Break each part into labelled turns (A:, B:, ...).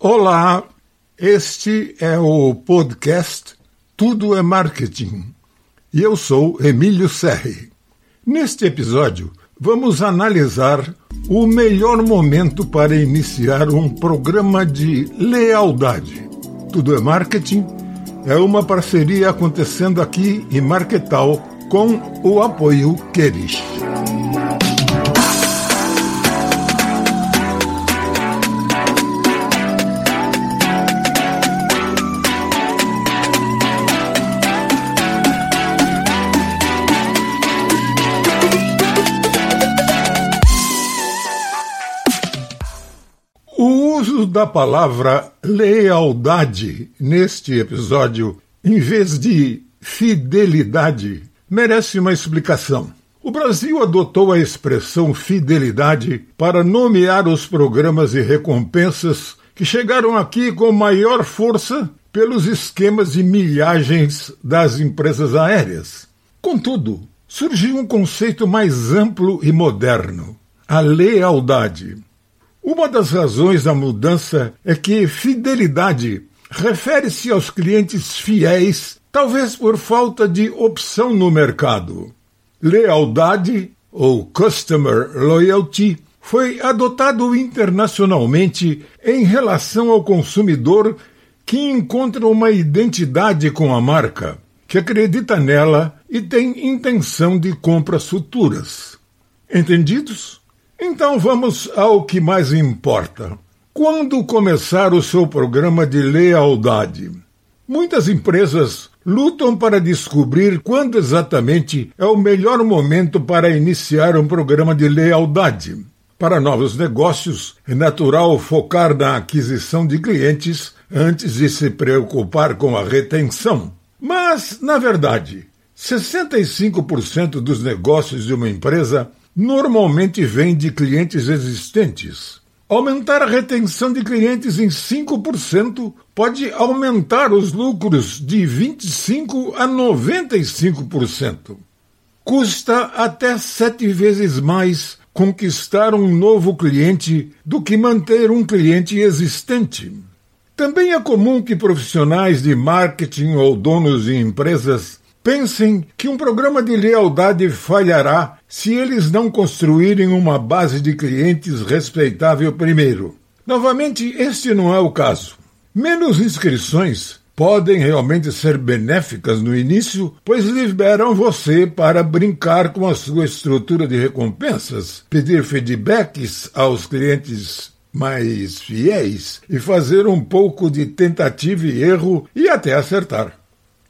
A: Olá, este é o podcast Tudo é Marketing e eu sou Emílio Serri. Neste episódio, vamos analisar o melhor momento para iniciar um programa de lealdade. Tudo é Marketing é uma parceria acontecendo aqui em Marketal com o apoio Queris. Uso da palavra lealdade neste episódio, em vez de fidelidade, merece uma explicação. O Brasil adotou a expressão fidelidade para nomear os programas e recompensas que chegaram aqui com maior força pelos esquemas de milhagens das empresas aéreas. Contudo, surgiu um conceito mais amplo e moderno: a lealdade. Uma das razões da mudança é que fidelidade refere-se aos clientes fiéis, talvez por falta de opção no mercado. Lealdade, ou Customer Loyalty, foi adotado internacionalmente em relação ao consumidor que encontra uma identidade com a marca, que acredita nela e tem intenção de compras futuras. Entendidos? Então vamos ao que mais importa. Quando começar o seu programa de lealdade? Muitas empresas lutam para descobrir quando exatamente é o melhor momento para iniciar um programa de lealdade. Para novos negócios, é natural focar na aquisição de clientes antes de se preocupar com a retenção. Mas, na verdade, 65% dos negócios de uma empresa normalmente vem de clientes existentes. Aumentar a retenção de clientes em 5% pode aumentar os lucros de 25% a 95%. Custa até sete vezes mais conquistar um novo cliente do que manter um cliente existente. Também é comum que profissionais de marketing ou donos de empresas Pensem que um programa de lealdade falhará se eles não construírem uma base de clientes respeitável primeiro. Novamente, este não é o caso. Menos inscrições podem realmente ser benéficas no início, pois liberam você para brincar com a sua estrutura de recompensas, pedir feedbacks aos clientes mais fiéis e fazer um pouco de tentativa e erro e até acertar.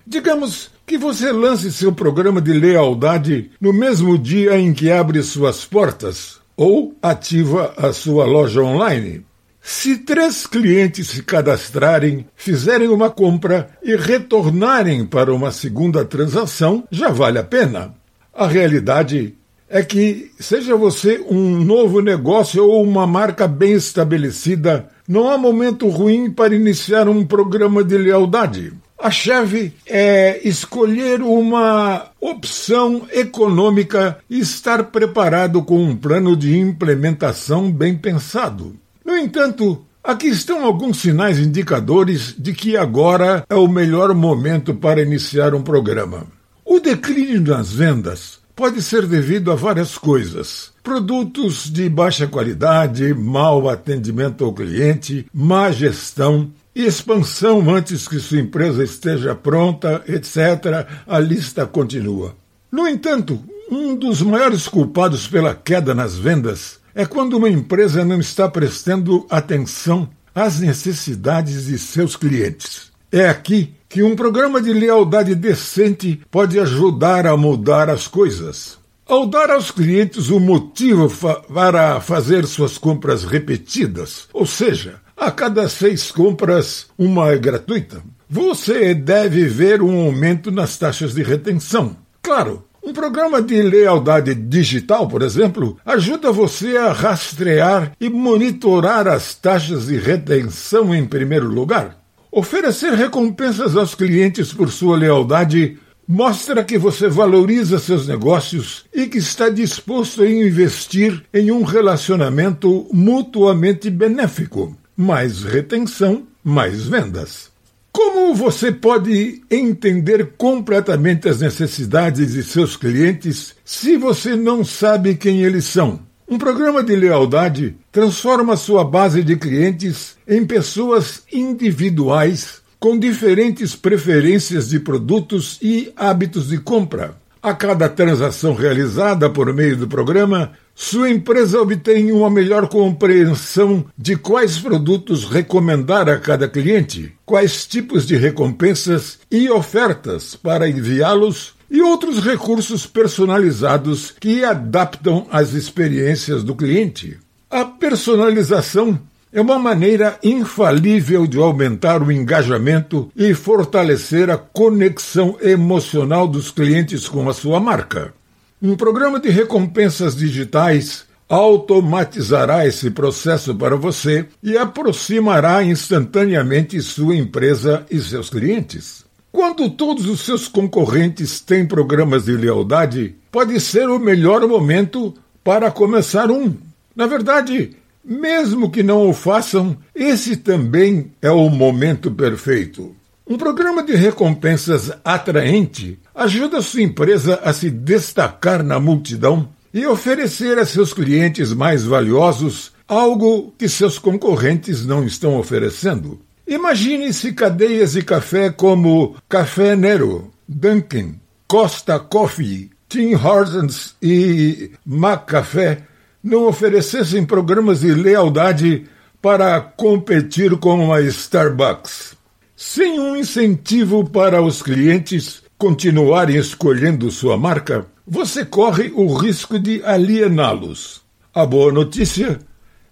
A: Digamos que você lance seu programa de lealdade no mesmo dia em que abre suas portas ou ativa a sua loja online. Se três clientes se cadastrarem, fizerem uma compra e retornarem para uma segunda transação, já vale a pena. A realidade é que, seja você um novo negócio ou uma marca bem estabelecida, não há momento ruim para iniciar um programa de lealdade. A chave é escolher uma opção econômica e estar preparado com um plano de implementação bem pensado. No entanto, aqui estão alguns sinais indicadores de que agora é o melhor momento para iniciar um programa. O declínio nas vendas pode ser devido a várias coisas. Produtos de baixa qualidade, mau atendimento ao cliente, má gestão, expansão antes que sua empresa esteja pronta, etc. A lista continua. No entanto, um dos maiores culpados pela queda nas vendas é quando uma empresa não está prestando atenção às necessidades de seus clientes. É aqui que um programa de lealdade decente pode ajudar a mudar as coisas. Ao dar aos clientes um motivo fa para fazer suas compras repetidas, ou seja, a cada seis compras, uma é gratuita. Você deve ver um aumento nas taxas de retenção. Claro, um programa de lealdade digital, por exemplo, ajuda você a rastrear e monitorar as taxas de retenção em primeiro lugar. Oferecer recompensas aos clientes por sua lealdade mostra que você valoriza seus negócios e que está disposto a investir em um relacionamento mutuamente benéfico. Mais retenção, mais vendas. Como você pode entender completamente as necessidades de seus clientes se você não sabe quem eles são? Um programa de lealdade transforma sua base de clientes em pessoas individuais com diferentes preferências de produtos e hábitos de compra. A cada transação realizada por meio do programa, sua empresa obtém uma melhor compreensão de quais produtos recomendar a cada cliente, quais tipos de recompensas e ofertas para enviá-los e outros recursos personalizados que adaptam às experiências do cliente. A personalização é uma maneira infalível de aumentar o engajamento e fortalecer a conexão emocional dos clientes com a sua marca. Um programa de recompensas digitais automatizará esse processo para você e aproximará instantaneamente sua empresa e seus clientes. Quando todos os seus concorrentes têm programas de lealdade, pode ser o melhor momento para começar um. Na verdade, mesmo que não o façam, esse também é o momento perfeito. Um programa de recompensas atraente ajuda sua empresa a se destacar na multidão e oferecer a seus clientes mais valiosos algo que seus concorrentes não estão oferecendo. Imagine se cadeias de café como Café Nero, Dunkin', Costa Coffee, Tim Hortons e McCafé não oferecessem programas de lealdade para competir com a Starbucks. Sem um incentivo para os clientes continuarem escolhendo sua marca, você corre o risco de aliená-los. A boa notícia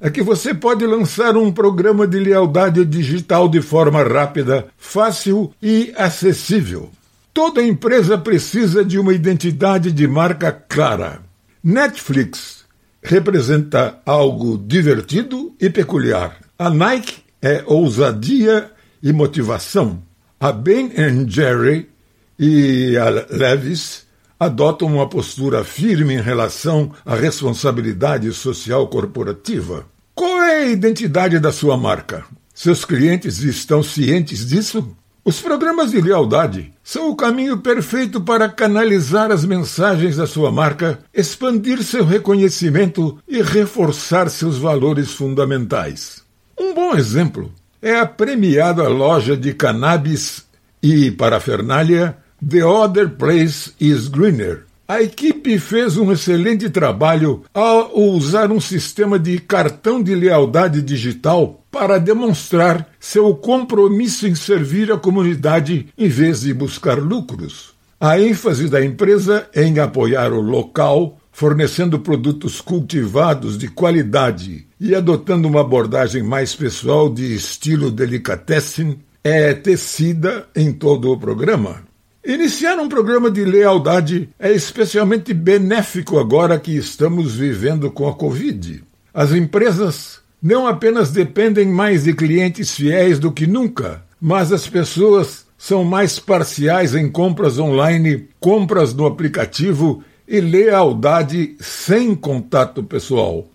A: é que você pode lançar um programa de lealdade digital de forma rápida, fácil e acessível. Toda empresa precisa de uma identidade de marca clara. Netflix representa algo divertido e peculiar. A Nike é ousadia e motivação. A Ben Jerry e a Levis adotam uma postura firme em relação à responsabilidade social corporativa. Qual é a identidade da sua marca? Seus clientes estão cientes disso? Os programas de lealdade são o caminho perfeito para canalizar as mensagens da sua marca, expandir seu reconhecimento e reforçar seus valores fundamentais. Um bom exemplo é a premiada loja de cannabis e parafernália The Other Place is Greener. A equipe fez um excelente trabalho ao usar um sistema de cartão de lealdade digital para demonstrar seu compromisso em servir a comunidade em vez de buscar lucros. A ênfase da empresa é em apoiar o local, fornecendo produtos cultivados de qualidade e adotando uma abordagem mais pessoal de estilo delicatessen, é tecida em todo o programa. Iniciar um programa de lealdade é especialmente benéfico agora que estamos vivendo com a Covid. As empresas não apenas dependem mais de clientes fiéis do que nunca, mas as pessoas são mais parciais em compras online, compras no aplicativo e lealdade sem contato pessoal.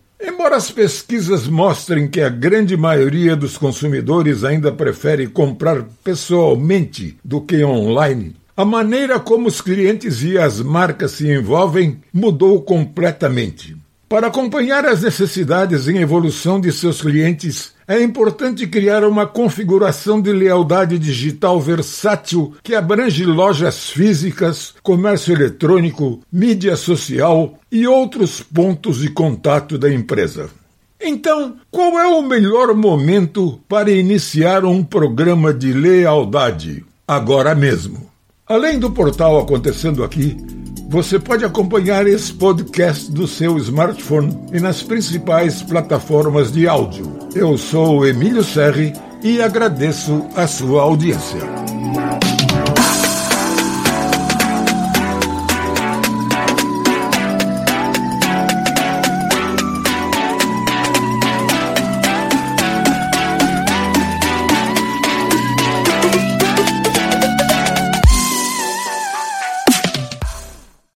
A: Embora as pesquisas mostrem que a grande maioria dos consumidores ainda prefere comprar pessoalmente do que online, a maneira como os clientes e as marcas se envolvem mudou completamente. Para acompanhar as necessidades em evolução de seus clientes, é importante criar uma configuração de lealdade digital versátil que abrange lojas físicas, comércio eletrônico, mídia social e outros pontos de contato da empresa. Então, qual é o melhor momento para iniciar um programa de lealdade? Agora mesmo. Além do portal Acontecendo Aqui, você pode acompanhar esse podcast do seu smartphone e nas principais plataformas de áudio. Eu sou Emílio Serri e agradeço a sua audiência.